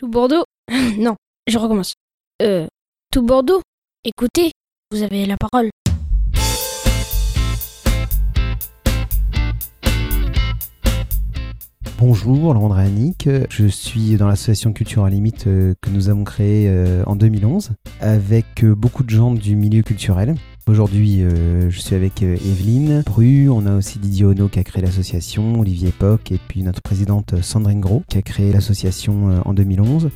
Tout Bordeaux Non, je recommence. Euh, tout Bordeaux Écoutez, vous avez la parole. Bonjour, Laurent Annick. Je suis dans l'association Culture à Limite euh, que nous avons créée euh, en 2011 avec euh, beaucoup de gens du milieu culturel. Aujourd'hui, je suis avec Evelyne Bru, on a aussi Didier Ono qui a créé l'association, Olivier Poc et puis notre présidente Sandrine Gros qui a créé l'association en 2011.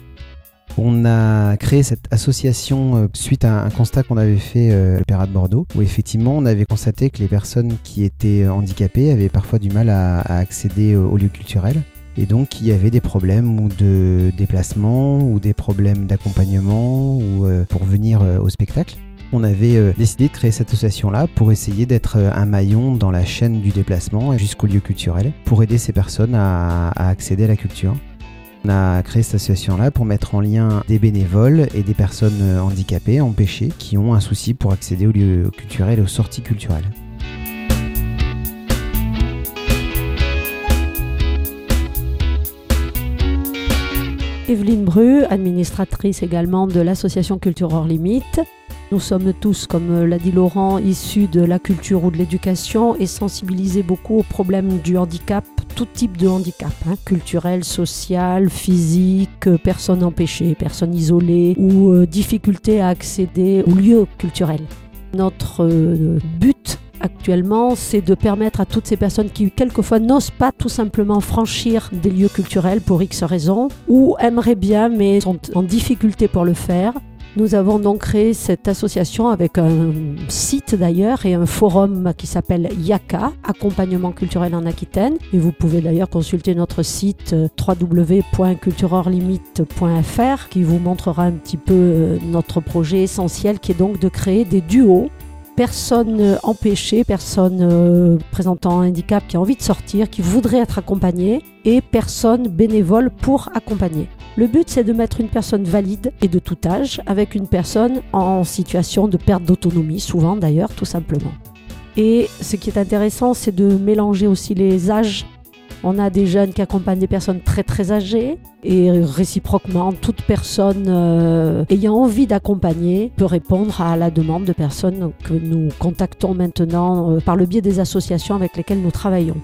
On a créé cette association suite à un constat qu'on avait fait à l'Opéra de Bordeaux, où effectivement on avait constaté que les personnes qui étaient handicapées avaient parfois du mal à, accéder aux lieux culturels. Et donc il y avait des problèmes de déplacement ou des problèmes d'accompagnement ou pour venir au spectacle on avait euh, décidé de créer cette association-là pour essayer d'être euh, un maillon dans la chaîne du déplacement jusqu'au lieu culturel, pour aider ces personnes à, accéder à la culture. On a créé cette association-là pour mettre en lien des bénévoles et des personnes euh, handicapées, empêchées, qui ont un souci pour accéder aux lieux culturels et aux sorties culturelles. Evelyne Bru, administratrice également de l'association Culture hors limite. Nous sommes tous, comme l'a dit Laurent, issus de la culture ou de l'éducation et sensibilisés beaucoup aux problèmes du handicap, tout type de handicap, hein, culturel, social, physique, personnes empêchées, personnes isolées ou euh, difficultés à accéder aux lieux culturels. Notre euh, but actuellement, c'est de permettre à toutes ces personnes qui quelquefois n'osent pas tout simplement franchir des lieux culturels pour X raisons, ou aimeraient bien mais sont en difficulté pour le faire, nous avons donc créé cette association avec un site d'ailleurs et un forum qui s'appelle YACA, Accompagnement culturel en Aquitaine. Et vous pouvez d'ailleurs consulter notre site euh, www.cultureurlimite.fr qui vous montrera un petit peu euh, notre projet essentiel qui est donc de créer des duos personnes empêchées, personnes euh, présentant un handicap qui a envie de sortir, qui voudraient être accompagnées, et personnes bénévoles pour accompagner. Le but, c'est de mettre une personne valide et de tout âge avec une personne en situation de perte d'autonomie, souvent d'ailleurs, tout simplement. Et ce qui est intéressant, c'est de mélanger aussi les âges on a des jeunes qui accompagnent des personnes très très âgées et réciproquement, toute personne euh, ayant envie d'accompagner peut répondre à la demande de personnes que nous contactons maintenant euh, par le biais des associations avec lesquelles nous travaillons.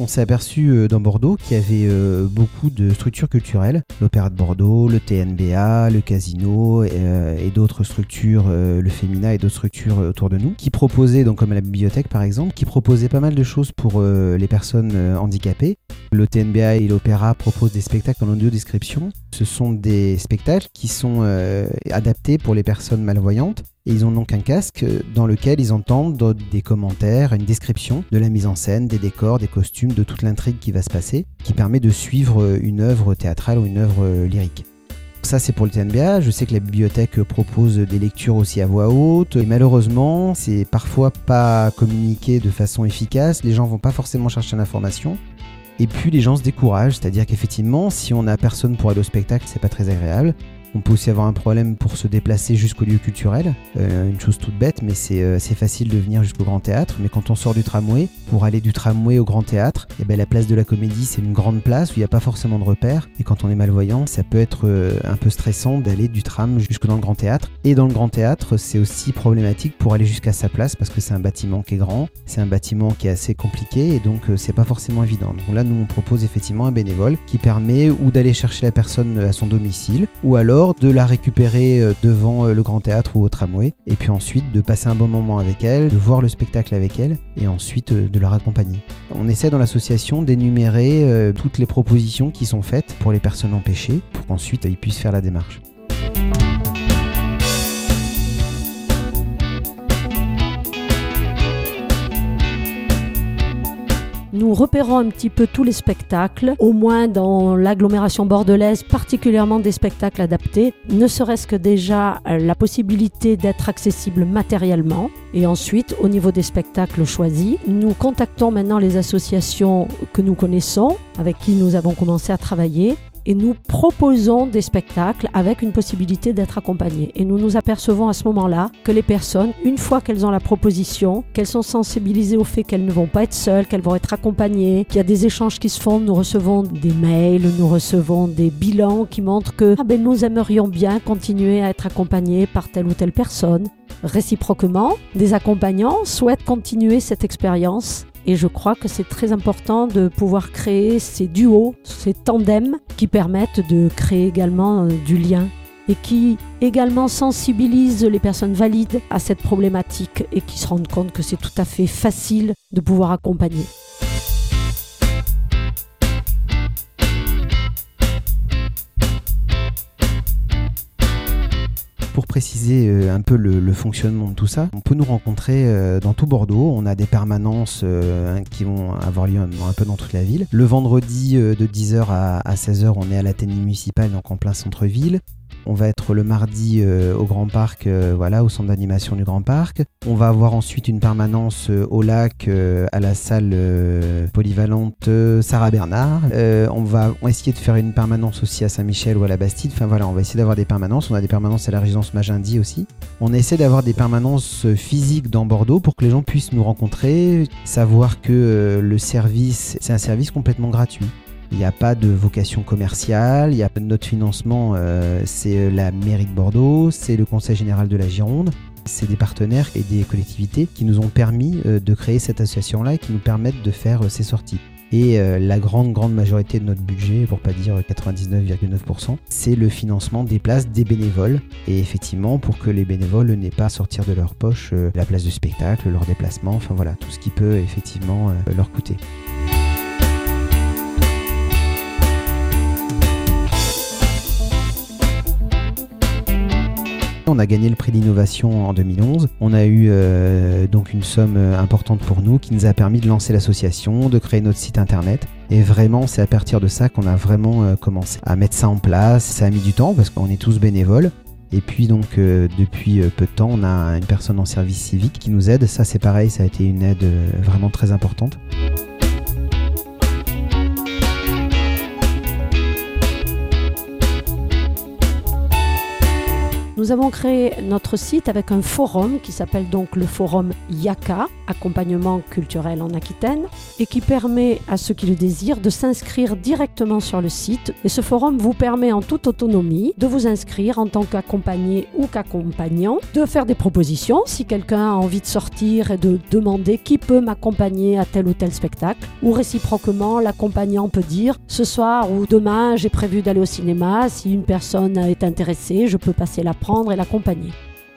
On s'est aperçu euh, dans Bordeaux qu'il y avait euh, beaucoup de structures culturelles, l'Opéra de Bordeaux, le TNBA, le Casino euh, et, d'autres structures, le Femina et d'autres structures autour de nous, qui proposaient, donc comme la bibliothèque par exemple, qui proposaient pas mal de choses pour les personnes handicapées. Le TNBA et l'Opéra proposent des spectacles en audio description. Ce sont des spectacles qui sont adaptés pour les personnes malvoyantes et ils ont donc un casque dans lequel ils entendent des commentaires, une description de la mise en scène, des décors, des costumes, de toute l'intrigue qui va se passer, qui permet de suivre une œuvre théâtrale ou une œuvre lyrique. Ça, c'est pour le TNBA. Je sais que la bibliothèque propose des lectures aussi à voix haute. Et malheureusement, c'est parfois pas communiqué de façon efficace. Les gens vont pas forcément chercher l'information. Et puis les gens se découragent, c'est-à-dire qu'effectivement, si on n'a personne pour aller au spectacle, c'est pas très agréable. On peut aussi avoir un problème pour se déplacer jusqu'au lieu culturel. Euh, une chose toute bête, mais c'est euh, facile de venir jusqu'au Grand Théâtre. Mais quand on sort du tramway, pour aller du tramway au Grand Théâtre, eh ben, la place de la Comédie, c'est une grande place où il n'y a pas forcément de repères. Et quand on est malvoyant, ça peut être euh, un peu stressant d'aller du tram jusque dans le Grand Théâtre. Et dans le Grand Théâtre, c'est aussi problématique pour aller jusqu'à sa place parce que c'est un bâtiment qui est grand, c'est un bâtiment qui est assez compliqué et donc c'est pas forcément évident. Donc là, nous, on propose effectivement un bénévole qui permet ou d'aller chercher la personne à son domicile ou alors de la récupérer euh, devant euh, le grand théâtre ou au tramway, et puis ensuite de passer un bon moment avec elle, de voir le spectacle avec elle, et ensuite euh, de la raccompagner. On essaie dans l'association d'énumérer toutes les propositions qui sont faites pour les personnes empêchées, pour qu'ensuite ils puissent faire la démarche. Nous repérons un petit peu tous les spectacles, au moins dans l'agglomération bordelaise, particulièrement des spectacles adaptés, ne serait-ce que déjà euh, la possibilité d'être accessible matériellement. Et ensuite, au niveau des spectacles choisis, nous contactons maintenant les associations que nous connaissons, avec qui nous avons commencé à travailler, et nous proposons des spectacles avec une possibilité d'être accompagnées. Et nous nous apercevons à ce moment-là que les personnes, une fois qu'elles ont la proposition, qu'elles sont sensibilisées au fait qu'elles ne vont pas être seules, qu'elles vont être accompagnées, qu'il y a des échanges qui se font, nous recevons des mails, nous recevons des bilans qui montrent que ah ben, nous aimerions bien continuer à être accompagnés par telle ou telle personne. Réciproquement, des accompagnants souhaitent continuer cette expérience et je crois que c'est très important de pouvoir créer ces duos, ces tandems qui permettent de créer également euh, du lien et qui également sensibilisent les personnes valides à cette problématique et qui se rendent compte que c'est tout à fait facile de pouvoir accompagner. Préciser euh, un peu le, fonctionnement de tout ça, on peut nous rencontrer euh, dans tout Bordeaux. On a des permanences euh, qui vont avoir lieu un peu dans toute la ville. Le vendredi de 10h à 16h, on est à l'Athénée municipale, donc en plein centre-ville. On va être le mardi euh, au Grand Parc, euh, voilà, au centre d'animation du Grand Parc. On va avoir ensuite une permanence euh, au lac, à la salle polyvalente Sarah Bernard. on va essayer de faire une permanence aussi à Saint-Michel ou à la Bastide. Enfin voilà, on va essayer d'avoir des permanences. On a des permanences à la résidence Magendie aussi. On essaie d'avoir des permanences physiques dans Bordeaux pour que les gens puissent nous rencontrer, savoir que le service, c'est un service complètement gratuit. Il n'y a pas de vocation commerciale, il y a notre financement, euh, c'est euh, la mairie de Bordeaux, c'est le Conseil général de la Gironde, c'est des partenaires et des collectivités qui nous ont permis euh, de créer cette association-là et qui nous permettent de faire ces sorties. Et la grande, grande majorité de notre budget, pour pas dire 99,9%, c'est le financement des places des bénévoles. Et effectivement, pour que les bénévoles n'aient pas à sortir de leur poche la place de spectacle, leur déplacement, enfin voilà, tout ce qui peut effectivement leur coûter. On a gagné le prix d'innovation en 2011. On a eu euh, donc une somme euh, importante pour nous qui nous a permis de lancer l'association, de créer notre site internet. Et vraiment, c'est à partir de ça qu'on a vraiment euh, commencé à mettre ça en place. Ça a mis du temps parce qu'on est tous bénévoles. Et puis donc depuis peu de temps, on a une personne en service civique qui nous aide. Ça c'est pareil, ça a été une aide vraiment très importante. Nous avons créé notre site avec un forum qui s'appelle donc le forum Yaka, accompagnement culturel en Aquitaine, et qui permet à ceux qui le désirent de s'inscrire directement sur le site. Et ce forum vous permet en toute autonomie de vous inscrire en tant qu'accompagné ou qu'accompagnant, de faire des propositions. Si quelqu'un a envie de sortir et de demander qui peut m'accompagner à tel ou tel spectacle, ou réciproquement l'accompagnant peut dire ce soir ou demain j'ai prévu d'aller au cinéma, si une personne est intéressée, je peux passer la prendre et l'accompagner.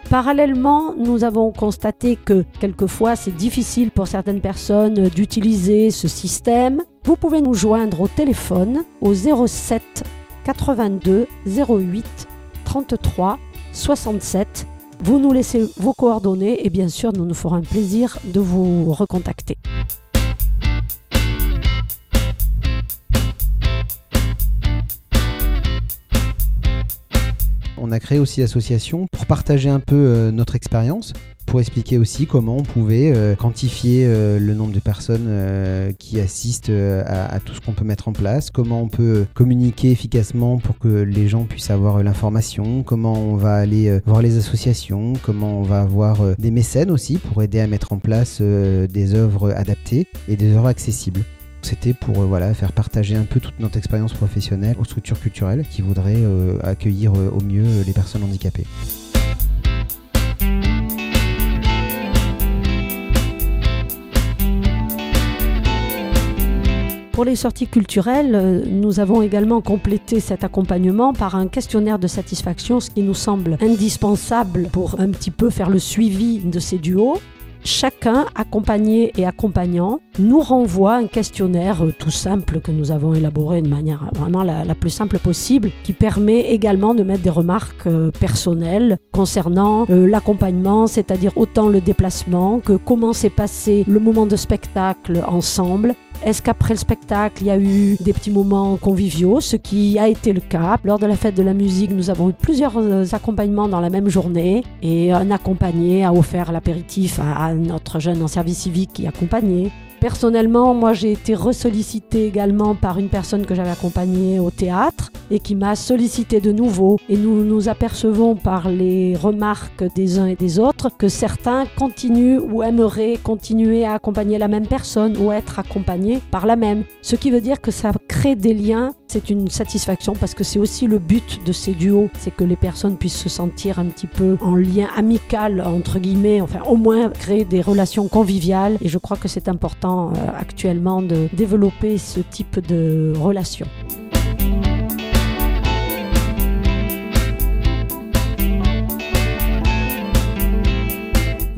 Parallèlement, nous avons constaté que quelquefois c'est difficile pour certaines personnes d'utiliser ce système. Vous pouvez nous joindre au téléphone au 07 82 08 33 67. Vous nous laissez vos coordonnées et bien sûr nous nous ferons un plaisir de vous recontacter. On a créé aussi l'association pour partager un peu euh, notre expérience, pour expliquer aussi comment on pouvait euh, quantifier euh, le nombre de personnes qui assistent à, tout ce qu'on peut mettre en place, comment on peut communiquer efficacement pour que les gens puissent avoir l'information, comment on va aller voir les associations, comment on va avoir des mécènes aussi pour aider à mettre en place des œuvres adaptées et des œuvres accessibles. C'était pour euh, voilà, faire partager un peu toute notre expérience professionnelle aux structures culturelles qui voudraient euh, accueillir euh, au mieux les personnes handicapées. Pour les sorties culturelles, nous avons également complété cet accompagnement par un questionnaire de satisfaction, ce qui nous semble indispensable pour un petit peu faire le suivi de ces duos chacun, accompagné et accompagnant, nous renvoie un questionnaire euh, tout simple que nous avons élaboré de manière vraiment la, plus simple possible, qui permet également de mettre des remarques euh, personnelles concernant euh, l'accompagnement, c'est-à-dire autant le déplacement que comment s'est passé le moment de spectacle ensemble, est-ce qu'après le spectacle, il y a eu des petits moments conviviaux, ce qui a été le cas. Lors de la fête de la musique, nous avons eu plusieurs euh, accompagnements dans la même journée et un accompagné a offert l'apéritif à notre jeune en service civique qui accompagnait. Personnellement, moi j'ai été ressollicitée également par une personne que j'avais accompagnée au théâtre et qui m'a sollicité de nouveau. Et nous nous apercevons par les remarques des uns et des autres que certains continuent ou aimeraient continuer à accompagner la même personne ou être accompagnés par la même. Ce qui veut dire que ça crée des liens. C'est une satisfaction parce que c'est aussi le but de ces duos, c'est que les personnes puissent se sentir un petit peu en lien amical entre guillemets, enfin au moins créer des relations conviviales. Et je crois que c'est important euh, actuellement de développer ce type de relations.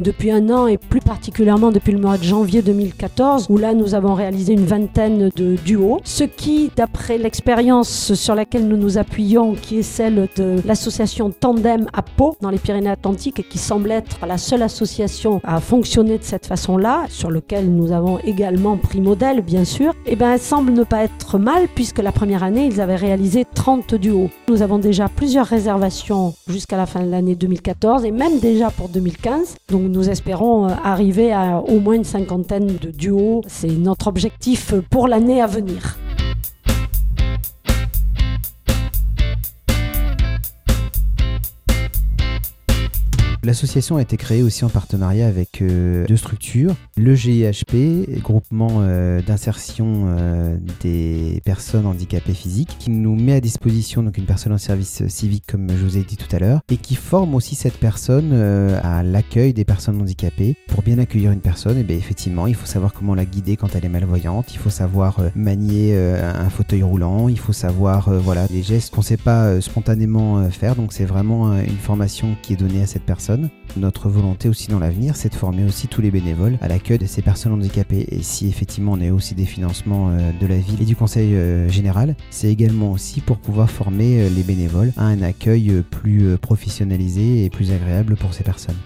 Depuis un an et plus particulièrement depuis le mois de janvier 2014 où là nous avons réalisé une vingtaine de duos. Ce qui, d'après l'expérience sur laquelle nous nous appuyons, qui est celle de l'association Tandem à Pau dans les Pyrénées-Atlantiques et qui semble être la seule association à fonctionner de cette façon-là, sur lequel nous avons également pris modèle bien sûr, et eh ben elle semble ne pas être mal puisque la première année ils avaient réalisé 30 duos. Nous avons déjà plusieurs réservations jusqu'à la fin de l'année 2014 et même déjà pour 2015. Donc espérons euh, arriver à au moins une cinquantaine de duos. C'est notre objectif pour l'année à venir. L'association a été créée aussi en partenariat avec euh, deux structures, le GIHP, groupement euh, d'insertion euh, des personnes handicapées physiques, qui nous met à disposition donc une personne en service civique comme je vous ai dit tout à l'heure, et qui forme aussi cette personne à l'accueil des personnes handicapées. Pour bien accueillir une personne, eh bien effectivement, il faut savoir comment la guider quand elle est malvoyante, il faut savoir manier un fauteuil roulant, il faut savoir voilà les gestes qu'on ne sait pas spontanément faire. Donc c'est vraiment une formation qui est donnée à cette personne notre volonté aussi dans l'avenir, c'est de former aussi tous les bénévoles à l'accueil de ces personnes handicapées. Et si effectivement on a aussi des financements euh, de la ville et du conseil euh, général, c'est également aussi pour pouvoir former euh, les bénévoles à un accueil plus professionnalisé et plus agréable pour ces personnes.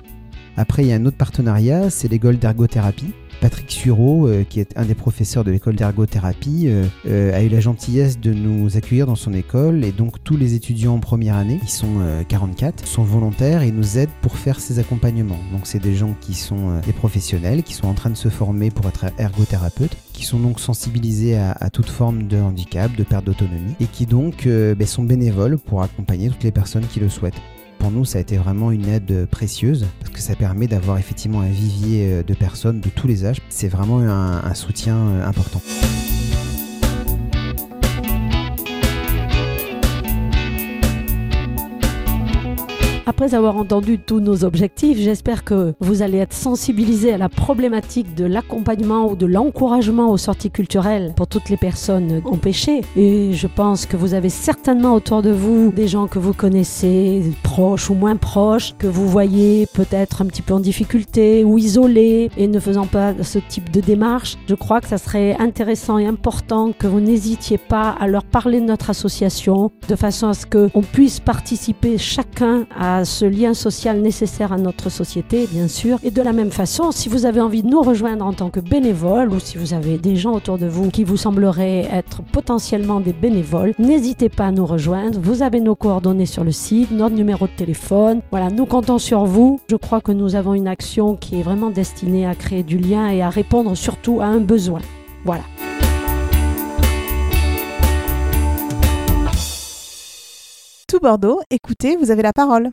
Après, il y a un autre partenariat, c'est l'école d'ergothérapie Patrick Sureau, euh, qui est un des professeurs de l'école d'ergothérapie, euh, euh, a eu la gentillesse de nous accueillir dans son école et donc tous les étudiants en première année, ils sont 44, sont volontaires et nous aident pour faire ces accompagnements. Donc c'est des gens qui sont des professionnels, qui sont en train de se former pour être ergothérapeutes, qui sont donc sensibilisés à, toute forme de handicap, de perte d'autonomie et qui donc ben, sont bénévoles pour accompagner toutes les personnes qui le souhaitent pour nous, ça a été vraiment une aide précieuse parce que ça permet d'avoir effectivement un vivier euh, de personnes de tous les âges. C'est vraiment un, soutien euh, important. Après avoir entendu tous nos objectifs, j'espère que vous allez être sensibilisés à la problématique de l'accompagnement ou de l'encouragement aux sorties culturelles pour toutes les personnes empêchées. Et je pense que vous avez certainement autour de vous des gens que vous connaissez, proches ou moins proches, que vous voyez peut-être un petit peu en difficulté ou isolés et ne faisant pas ce type de démarche. Je crois que ça serait intéressant et important que vous n'hésitiez pas à leur parler de notre association de façon à ce qu'on puisse participer chacun à ce lien social nécessaire à notre société, bien sûr. Et de la même façon, si vous avez envie de nous rejoindre en tant que bénévole ou si vous avez des gens autour de vous qui vous sembleraient être potentiellement des bénévoles, n'hésitez pas à nous rejoindre. Vous avez nos coordonnées sur le site, notre numéro de téléphone. Voilà, nous comptons sur vous. Je crois que nous avons une action qui est vraiment destinée à créer du lien et à répondre surtout à un besoin. Voilà. Tout Bordeaux, écoutez, vous avez la parole.